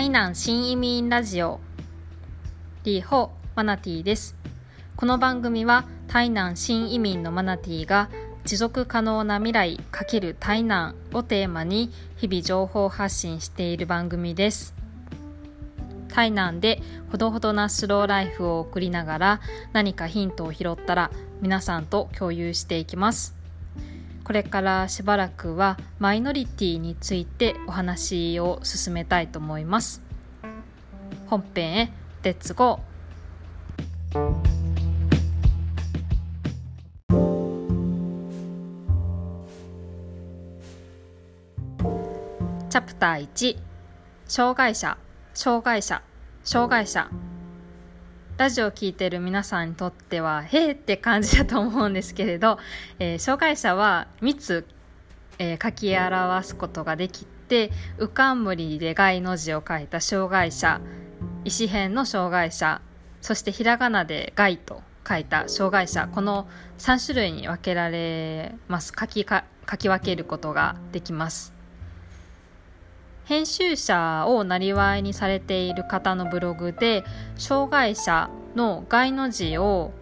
台南新移民ラジオ。リーホマナティです。この番組は台南新移民のマナティが持続可能な未来×台南をテーマに日々情報発信している番組です。台南でほどほどなスローライフを送りながら何かヒントを拾ったら皆さんと共有していきます。これからしばらくはマイノリティについてお話を進めたいと思います。本編へレッツゴーチャプター1障害者障害者障害者。ラジオを聴いてる皆さんにとっては、へーって感じだと思うんですけれど、えー、障害者は3つ、えー、書き表すことができて、うかんむりで害の字を書いた障害者、石辺の障害者、そしてひらがなで害と書いた障害者、この3種類に分けられます。書きか書き分けることができます。編集者をなりわいにされている方のブログで障害者の害の字を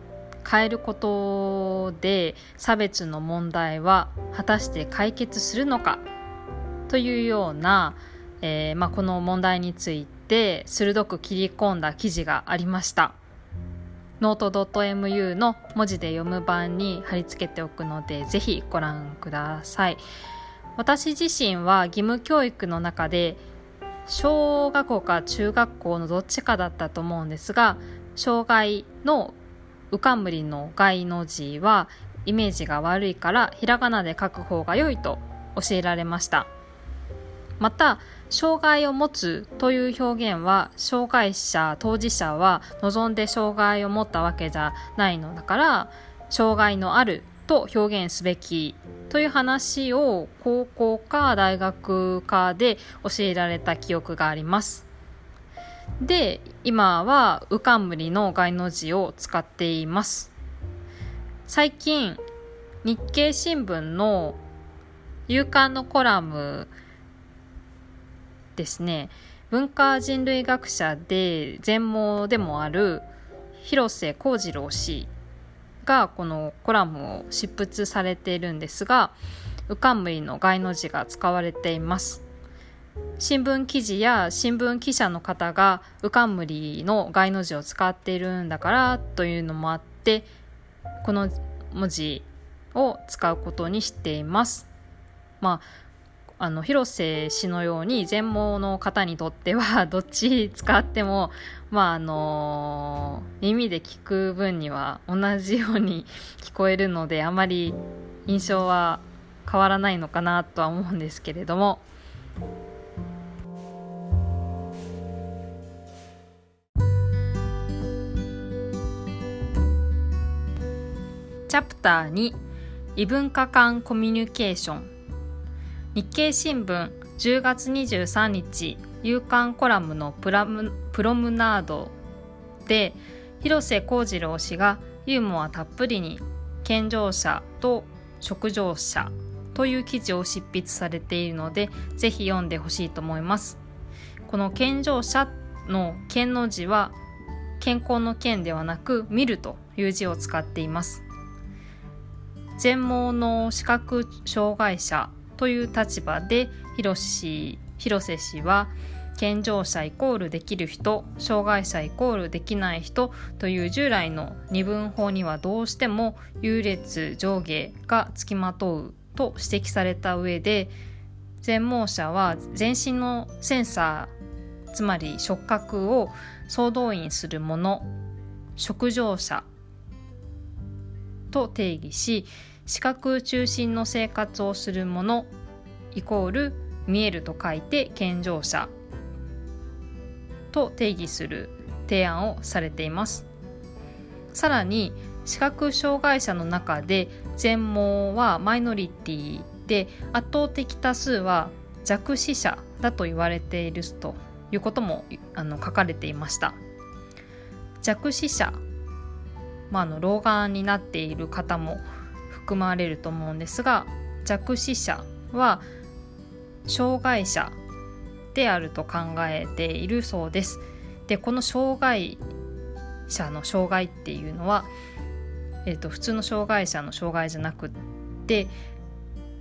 変えることで差別の問題は果たして解決するのか？というような、えー、まあ、この問題について鋭く切り込んだ記事がありました。ノート .mu の文字で読む版に貼り付けておくのでぜひご覧ください。私自身は義務教育の中で小学校か中学校のどっちかだったと思うんですが障害のうかんむりの害の字はイメージが悪いからひらがなで書く方が良いと教えられました。また障害を持つという表現は障害者当事者は望んで障害を持ったわけじゃないのだから障害のあると表現すべきという話を高校か大学かで教えられた記憶があります。で、今はうかんむりの概の字を使っています。最近、日経新聞の夕刊のコラムですね、文化人類学者で全盲でもある広瀬幸次郎氏がこのコラムを執筆されているんですがうかんむりの外の字が使われています。新聞記事や新聞記者の方がうかんむりの外の字を使っているんだからというのもあってこの文字を使うことにしています。まああの広瀬氏のように全盲の方にとってはどっち使っても、まああの耳で聞く分には同じように聞こえるのであまり印象は変わらないのかなとは思うんですけれども。チャプター2異文化間コミュニケーション日経新聞10月23日夕刊コラムのプラムプロムナードで広瀬幸次郎氏がユーモアたっぷりに健常者と食上者という記事を執筆されているのでぜひ読んでほしいと思います。この健常者の健の字は健康の健ではなく見るという字を使っています。全盲の視覚障害者という立場で広瀬氏は健常者イコールできる人障害者イコールできない人という従来の二分法にはどうしても優劣上下がつきまとうと指摘された上で全盲者は全身のセンサーつまり触覚を総動員するもの触情者と定義し視覚中心の生活をするものイコール見えると書いて健常者と定義する提案をされています。さらに視覚障害者の中で全盲はマイノリティで圧倒的多数は弱視者だと言われているということもあの書かれていました。弱視者、まあ、あの老眼になっている方も含まれると思うんですが弱視者は障害者であると考えているそうです。でこの障害者の障害っていうのは、えーと、普通の障害者の障害じゃなくって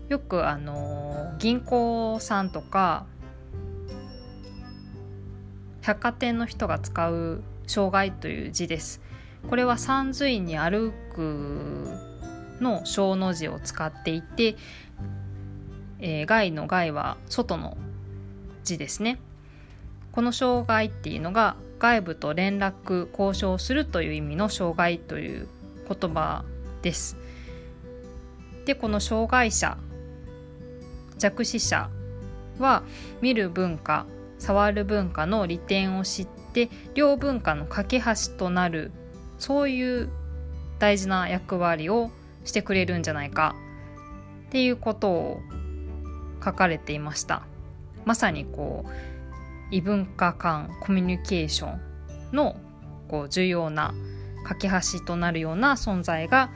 よくあの銀行さんとか百貨店の人が使う障害という字です。これは三髄に歩くの小の字を使っていて、えー、外の外は外の字ですね。この障害っていうのが外部と連絡交渉するという意味の障害という言葉です。でこの障害者弱視者は見る文化触る文化の利点を知って両文化の架け橋となるそういう大事な役割をしてくれるんじゃないか。っていうことを書かれていました。まさにこう異文化間コミュニケーションのこう重要な架け橋となるような存在が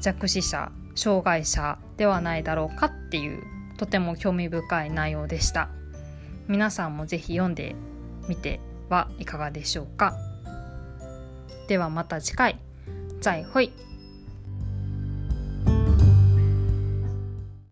弱視者障害者ではないだろうかっていうとても興味深い内容でした。皆さんもぜひ読んでみてはいかがでしょうか。ではまた次回。再会。